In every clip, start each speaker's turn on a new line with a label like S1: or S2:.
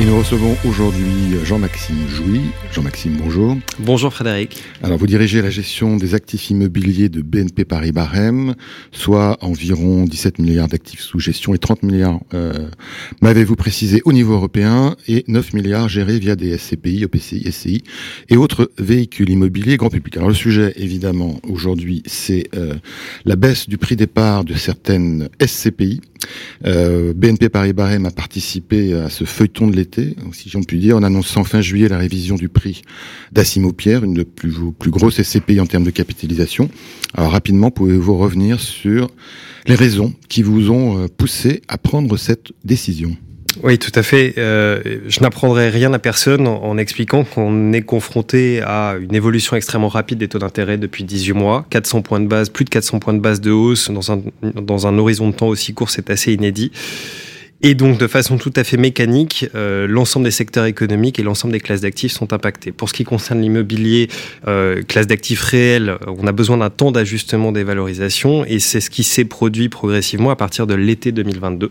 S1: Et nous recevons aujourd'hui Jean-Maxime Jouy. Jean-Maxime, bonjour.
S2: Bonjour Frédéric.
S1: Alors, vous dirigez la gestion des actifs immobiliers de BNP Paris Barème, soit environ 17 milliards d'actifs sous gestion et 30 milliards, euh, m'avez-vous précisé, au niveau européen et 9 milliards gérés via des SCPI, OPCI, SCI et autres véhicules immobiliers grand public. Alors, le sujet, évidemment, aujourd'hui, c'est euh, la baisse du prix départ de certaines SCPI. Euh, BNP Paris Barème a participé à ce feuilleton de si j'en puis dire, en annonçant fin juillet la révision du prix d'Assimo Pierre, une des plus, plus grosses SCPI en termes de capitalisation. Alors rapidement, pouvez-vous revenir sur les raisons qui vous ont euh, poussé à prendre cette décision?
S2: Oui, tout à fait. Euh, je n'apprendrai rien à personne en, expliquant qu'on est confronté à une évolution extrêmement rapide des taux d'intérêt depuis 18 mois. 400 points de base, plus de 400 points de base de hausse dans un horizon de temps aussi court, c'est assez inédit. Et donc, de façon tout à fait mécanique, euh, l'ensemble des secteurs économiques et l'ensemble des classes d'actifs sont impactés. Pour ce qui concerne l'immobilier, euh, classe d'actifs réels, on a besoin d'un temps d'ajustement des valorisations et c'est ce qui s'est produit progressivement à partir de l'été 2022.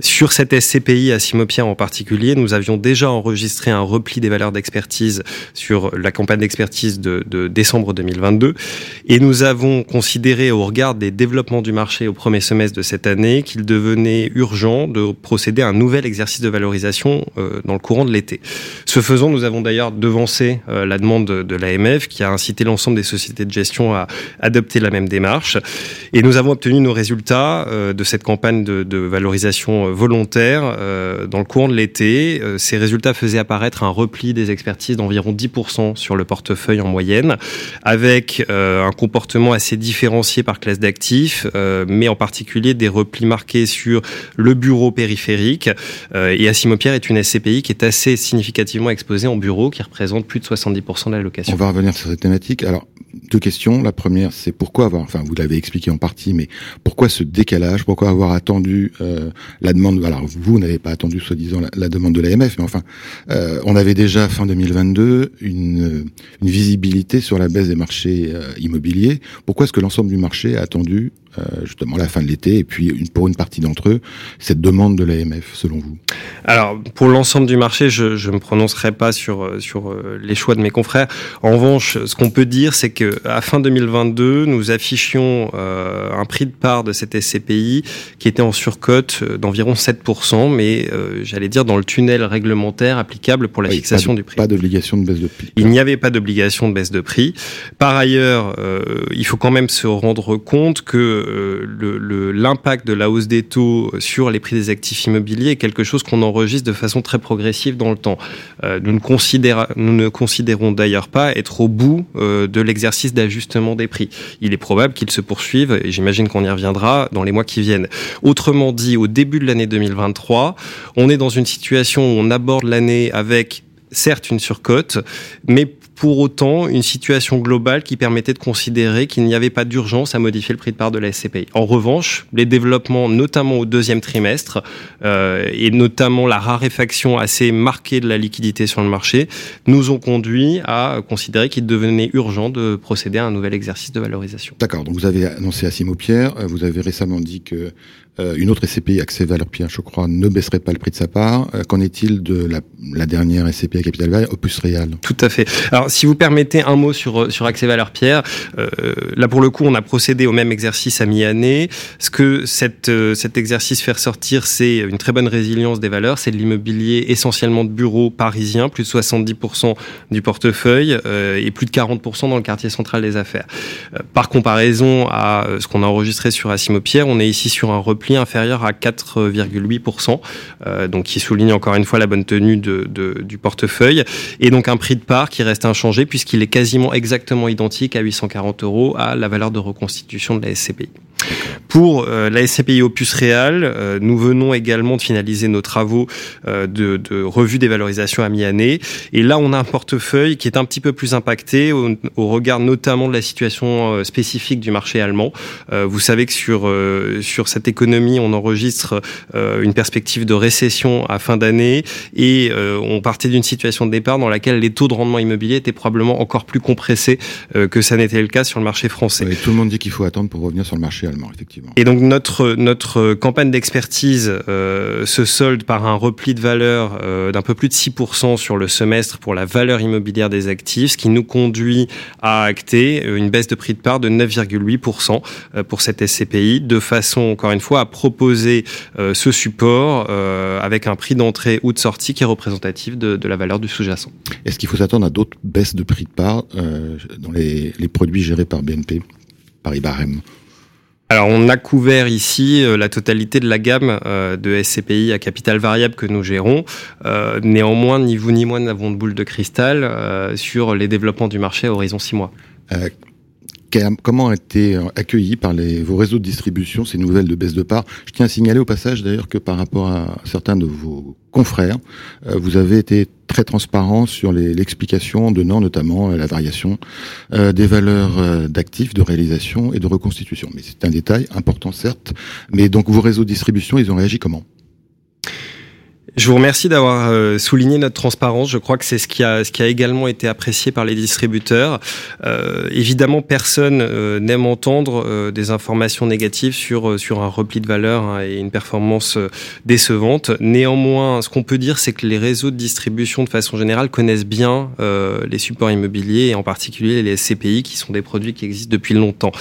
S2: Sur cette SCPI à Simopierre en particulier, nous avions déjà enregistré un repli des valeurs d'expertise sur la campagne d'expertise de, de décembre 2022 et nous avons considéré au regard des développements du marché au premier semestre de cette année qu'il devenait urgent de procéder à un nouvel exercice de valorisation euh, dans le courant de l'été. Ce faisant, nous avons d'ailleurs devancé euh, la demande de, l'AMF qui a incité l'ensemble des sociétés de gestion à adopter la même démarche. Et nous avons obtenu nos résultats euh, de cette campagne de, de valorisation volontaire dans le courant de l'été. ces résultats faisaient apparaître un repli des expertises d'environ 10% sur le portefeuille en moyenne, avec un comportement assez différencié par classe d'actifs, mais en particulier des replis marqués sur le bureau périphérique Euh, et Assimopierre est une SCPI qui est assez significativement exposée en bureau, qui représente plus de 70% de la location.
S1: On va revenir sur cette thématique. Alors, deux questions. La première, c'est pourquoi avoir, enfin, vous l'avez expliqué en partie, mais pourquoi ce décalage? Pourquoi avoir attendu euh, la demande? Alors, vous n'avez pas attendu, soi-disant, la, demande de l'AMF, mais enfin, euh, on avait déjà fin 2022 une, une visibilité sur la baisse des marchés immobiliers. Pourquoi est-ce que l'ensemble du marché a attendu euh, justement la fin de l'été, et puis pour une partie d'entre eux, cette demande de l'AMF, selon vous?
S2: Alors, pour l'ensemble du marché, je ne me prononcerai pas sur, euh, sur euh, les choix de mes confrères. En revanche, ce qu'on peut dire, c'est que à fin 2022, nous affichions un prix de part de cette SCPI qui était en surcote d'environ 7%, mais j'allais dire dans le tunnel réglementaire applicable pour la fixation du prix.
S1: Pas d'obligation de baisse de prix.
S2: Il n'y avait pas d'obligation de baisse de prix. Par ailleurs, il faut quand même se rendre compte que euh, l'impact de la hausse des taux sur les prix des actifs immobiliers est quelque chose qu'on enregistre de façon très progressive dans le temps. Euh, nous, ne considérons d'ailleurs pas être au bout euh, de l'exercice d'ajustement des prix. Il est probable qu'il se poursuive, et j'imagine qu'on y reviendra dans les mois qui viennent. Autrement dit, au début de l'année 2023, on est dans une situation où on aborde l'année avec certes une surcote, mais pour autant une situation globale qui permettait de considérer qu'il n'y avait pas d'urgence à modifier le prix de part de la SCPI. En revanche, les développements, notamment au deuxième trimestre, euh, et notamment la raréfaction assez marquée de la liquidité sur le marché, nous ont conduit à considérer qu'il devenait urgent de procéder à un nouvel exercice de valorisation.
S1: D'accord, donc vous avez annoncé à Simo Pierre, euh, vous avez récemment dit que euh, une autre SCPI, Accès Valeur Pierre, je crois, ne baisserait pas le prix de sa part. Euh, qu'en est-il de la, la, dernière SCPI à Capital Valley, Opus Real?
S2: Tout à fait. Alors, si vous permettez un mot sur, euh, sur Accès Valeur Pierre, euh, là, pour le coup, on a procédé au même exercice à mi-année. Ce que cette, cet exercice fait ressortir, c'est une très bonne résilience des valeurs. C'est de l'immobilier essentiellement de bureaux parisiens, plus de 70% du portefeuille et plus de 40% dans le quartier central des affaires. par comparaison à ce qu'on a enregistré sur Assimo Pierre, on est ici sur un repli inférieur à 4,8%, euh, donc qui souligne encore une fois la bonne tenue de, du portefeuille, et donc un prix de part qui reste inchangé puisqu'il est quasiment exactement identique à 840 euros à la valeur de reconstitution de la SCPI. Pour la SCPI Opus Réal, nous venons également de finaliser nos travaux de, de revue des valorisations à mi-année. Et là, on a un portefeuille qui est un petit peu plus impacté au, au regard notamment de la situation spécifique du marché allemand. vous savez que sur, sur cette économie, on enregistre une perspective de récession à fin d'année et on partait d'une situation de départ dans laquelle les taux de rendement immobilier étaient probablement encore plus compressés euh, que ça n'était le cas sur le marché français.
S1: tout le monde dit qu'il faut attendre pour revenir sur le marché allemand, effectivement.
S2: Et donc notre notre campagne d'expertise euh, se solde par un repli de valeur euh, d'un peu plus de 6% sur le semestre pour la valeur immobilière des actifs, ce qui nous conduit à acter une baisse de prix de part de 9,8% pour cette SCPI, de façon encore une fois à proposer ce support avec un prix d'entrée ou de sortie qui est représentatif de, de la valeur du sous-jacent.
S1: Est-ce qu'il faut s'attendre à d'autres baisses de prix de part euh, dans les, les, produits gérés par BNP, Paris Barème
S2: alors on a couvert ici euh, la totalité de la gamme euh, de SCPI à capital variable que nous gérons. Euh, néanmoins, ni vous ni moi n'avons de boule de cristal sur les développements du marché à horizon 6 mois.
S1: Euh, comment ont été accueillis par les, vos réseaux de distribution ces nouvelles de baisse de part? Je tiens à signaler au passage d'ailleurs que par rapport à certains de vos confrères, euh, vous avez été très transparent sur l'explication donnant notamment euh, la variation euh, des valeurs d'actifs, de réalisation et de reconstitution. Mais c'est un détail important certes. Mais donc vos réseaux de distribution, ils ont réagi comment?
S2: Je vous remercie d'avoir euh, souligné notre transparence. Je crois que c'est ce qui a ce qui a également été apprécié par les distributeurs. Euh, évidemment, personne euh, n'aime entendre euh, des informations négatives sur sur un repli de valeur hein, et une performance décevante. Néanmoins, ce qu'on peut dire, c'est que les réseaux de distribution, de façon générale, connaissent bien les supports immobiliers et en particulier les SCPI, qui sont des produits qui existent depuis longtemps.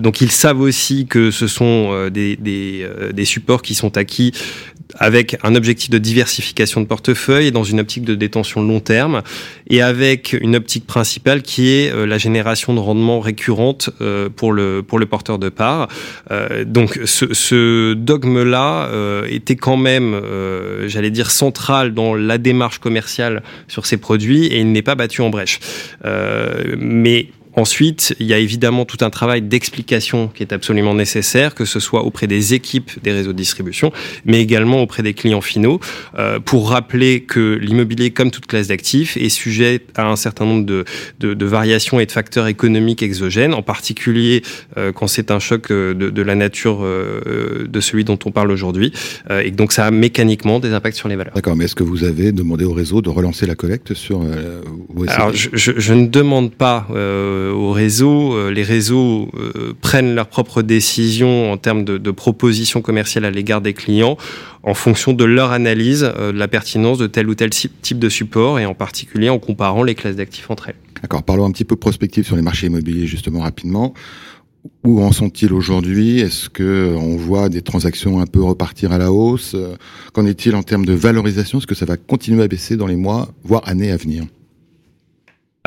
S2: donc, ils savent aussi que ce sont des des, des supports qui sont acquis avec un objectif de diversification de portefeuille dans une optique de détention long terme et avec une optique principale qui est euh, la génération de rendement récurrente euh, pour le pour le porteur de part. Euh, donc ce, ce dogme-là était quand même, j'allais dire, central dans la démarche commerciale sur ces produits et il n'est pas battu en brèche. mais Ensuite, il y a évidemment tout un travail d'explication qui est absolument nécessaire, que ce soit auprès des équipes des réseaux de distribution, mais également auprès des clients finaux, euh, pour rappeler que l'immobilier, comme toute classe d'actifs, est sujet à un certain nombre de, de, de, variations et de facteurs économiques exogènes, en particulier euh, quand c'est un choc euh, de, de la nature euh, de celui dont on parle aujourd'hui, et donc ça a mécaniquement des impacts sur les valeurs.
S1: D'accord, mais est-ce que vous avez demandé au réseau de relancer la collecte sur
S2: Alors, je, je, je, ne demande pas euh, au réseau. Euh, les réseaux euh, prennent leurs propres décisions en termes de, de propositions commerciales à l'égard des clients en fonction de leur analyse de la pertinence de tel ou tel type de support et en particulier en comparant les classes d'actifs entre elles.
S1: D'accord. Parlons un petit peu prospective sur les marchés immobiliers justement rapidement. Où en sont-ils aujourd'hui? Est-ce que on voit des transactions un peu repartir à la hausse? Qu'en est-il en termes de valorisation? Est-ce que ça va continuer à baisser dans les mois, voire années à venir?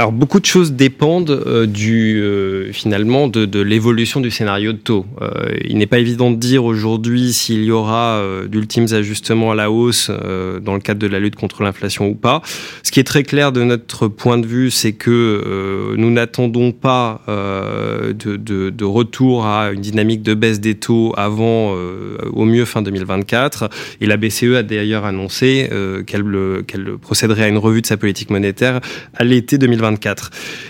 S2: Alors beaucoup de choses dépendent euh, du euh, finalement de, l'évolution du scénario de taux. Euh, il n'est pas évident de dire aujourd'hui s'il y aura d'ultimes ajustements à la hausse dans le cadre de la lutte contre l'inflation ou pas. Ce qui est très clair de notre point de vue, c'est que nous n'attendons pas de, retour à une dynamique de baisse des taux avant au mieux fin 2024. Et la BCE a d'ailleurs annoncé qu'elle procéderait à une revue de sa politique monétaire à l'été 2024.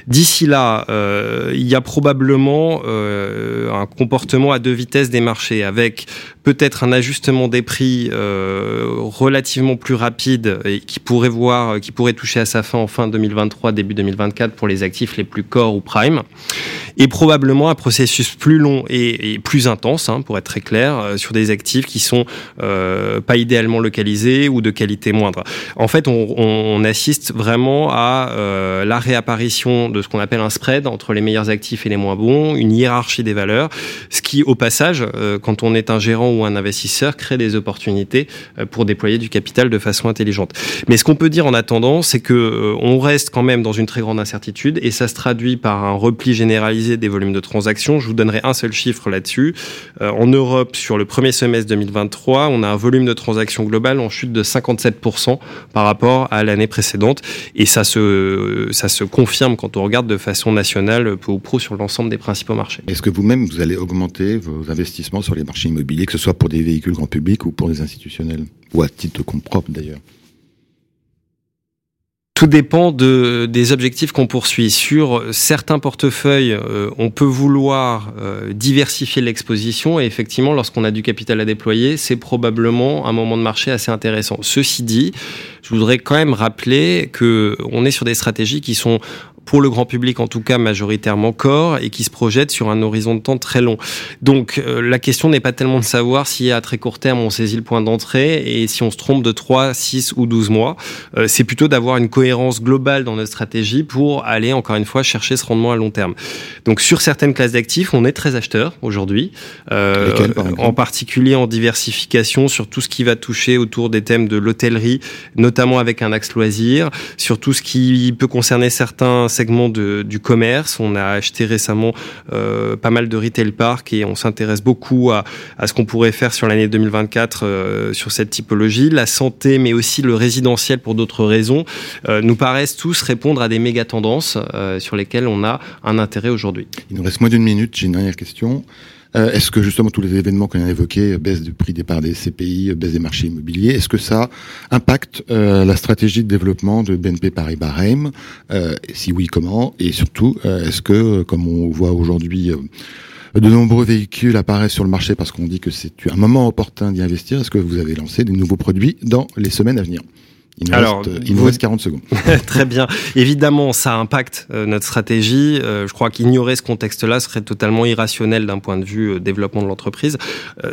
S2: D'ici là, euh, il y a probablement euh, un comportement à deux vitesses des marchés, avec peut-être un ajustement des prix euh, relativement plus rapide qui pourrait voir, qui pourrait toucher à sa fin en fin 2023, début 2024 pour les actifs les plus core ou prime, et probablement un processus plus long et, plus intense, hein, pour être très clair, sur des actifs qui sont euh, pas idéalement localisés ou de qualité moindre. En fait, on, assiste vraiment à la réapparition de ce qu'on appelle un spread entre les meilleurs actifs et les moins bons, une hiérarchie des valeurs, ce qui, au passage, euh, quand on est un gérant ou un investisseur, crée des opportunités euh, pour déployer du capital de façon intelligente. Mais ce qu'on peut dire en attendant, c'est que euh, on reste quand même dans une très grande incertitude et ça se traduit par un repli généralisé des volumes de transactions. Je vous donnerai un seul chiffre là-dessus. En Europe, sur le premier semestre 2023, on a un volume de transactions global en chute de 57% par rapport à l'année précédente et ça se ça se confirme quand on regarde de façon nationale, peu ou pro, sur l'ensemble des principaux marchés.
S1: Est-ce que vous-même, vous allez augmenter vos investissements sur les marchés immobiliers, que ce soit pour des véhicules grand public ou pour des institutionnels Ou à titre compte propre d'ailleurs?
S2: Tout dépend de, des objectifs qu'on poursuit. Sur certains portefeuilles, euh, on peut vouloir euh, diversifier l'exposition et effectivement, lorsqu'on a du capital à déployer, c'est probablement un moment de marché assez intéressant. Ceci dit, je voudrais quand même rappeler que on est sur des stratégies qui sont pour le grand public en tout cas majoritairement corps et qui se projette sur un horizon de temps très long. Donc euh, la question n'est pas tellement de savoir si à très court terme on saisit le point d'entrée et si on se trompe de 3, 6 ou 12 mois. Euh, c'est plutôt d'avoir une cohérence globale dans notre stratégie pour aller encore une fois chercher ce rendement à long terme. Donc sur certaines classes d'actifs, on est très acheteur aujourd'hui, euh, en particulier en diversification sur tout ce qui va toucher autour des thèmes de l'hôtellerie, notamment avec un axe loisir, sur tout ce qui peut concerner certains segment de, du commerce. On a acheté récemment euh, pas mal de retail park et on s'intéresse beaucoup à, à ce qu'on pourrait faire sur l'année 2024 euh, sur cette typologie. La santé, mais aussi le résidentiel pour d'autres raisons, euh, nous paraissent tous répondre à des méga tendances sur lesquelles on a un intérêt aujourd'hui.
S1: Il nous reste moins d'une minute. J'ai une dernière question. Euh, est-ce que justement tous les événements qu'on a évoqués, euh, baisse du prix des parts des CPI, euh, baisse des marchés immobiliers, est-ce que ça impacte la stratégie de développement de BNP Paribas Reim Si oui, comment Et surtout, est-ce que, comme on voit aujourd'hui, de nombreux véhicules apparaissent sur le marché parce qu'on dit que c'est un moment opportun d'y investir. Est-ce que vous avez lancé des nouveaux produits dans les semaines à venir il nous, Alors, reste, il nous reste 40 secondes.
S2: Très bien. Évidemment, ça impacte euh, notre stratégie. Euh, je crois qu'ignorer ce contexte-là serait totalement irrationnel d'un point de vue euh, développement de l'entreprise.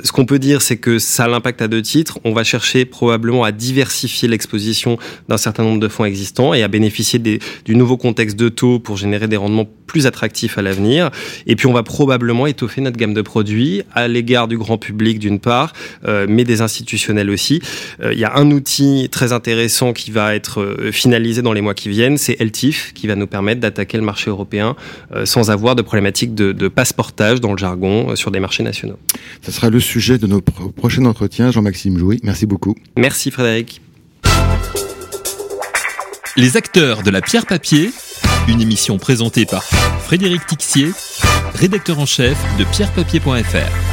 S2: ce qu'on peut dire, c'est que ça l'impact à deux titres. On va chercher probablement à diversifier l'exposition d'un certain nombre de fonds existants et à bénéficier des, du nouveau contexte de taux pour générer des rendements plus attractifs à l'avenir. Et puis, on va probablement étoffer notre gamme de produits à l'égard du grand public d'une part, mais des institutionnels aussi. Il y a un outil très intéressant qui va être euh, finalisé dans les mois qui viennent, c'est LTIF qui va nous permettre d'attaquer le marché européen euh, sans avoir de problématique de, de passeportage dans le jargon euh, sur des marchés nationaux.
S1: Ça sera le sujet de nos prochains entretiens. Jean-Maxime Jouy, merci beaucoup.
S2: Merci Frédéric.
S3: Les acteurs de la pierre papier, une émission présentée par Frédéric Tixier, rédacteur en chef de pierrepapier.fr.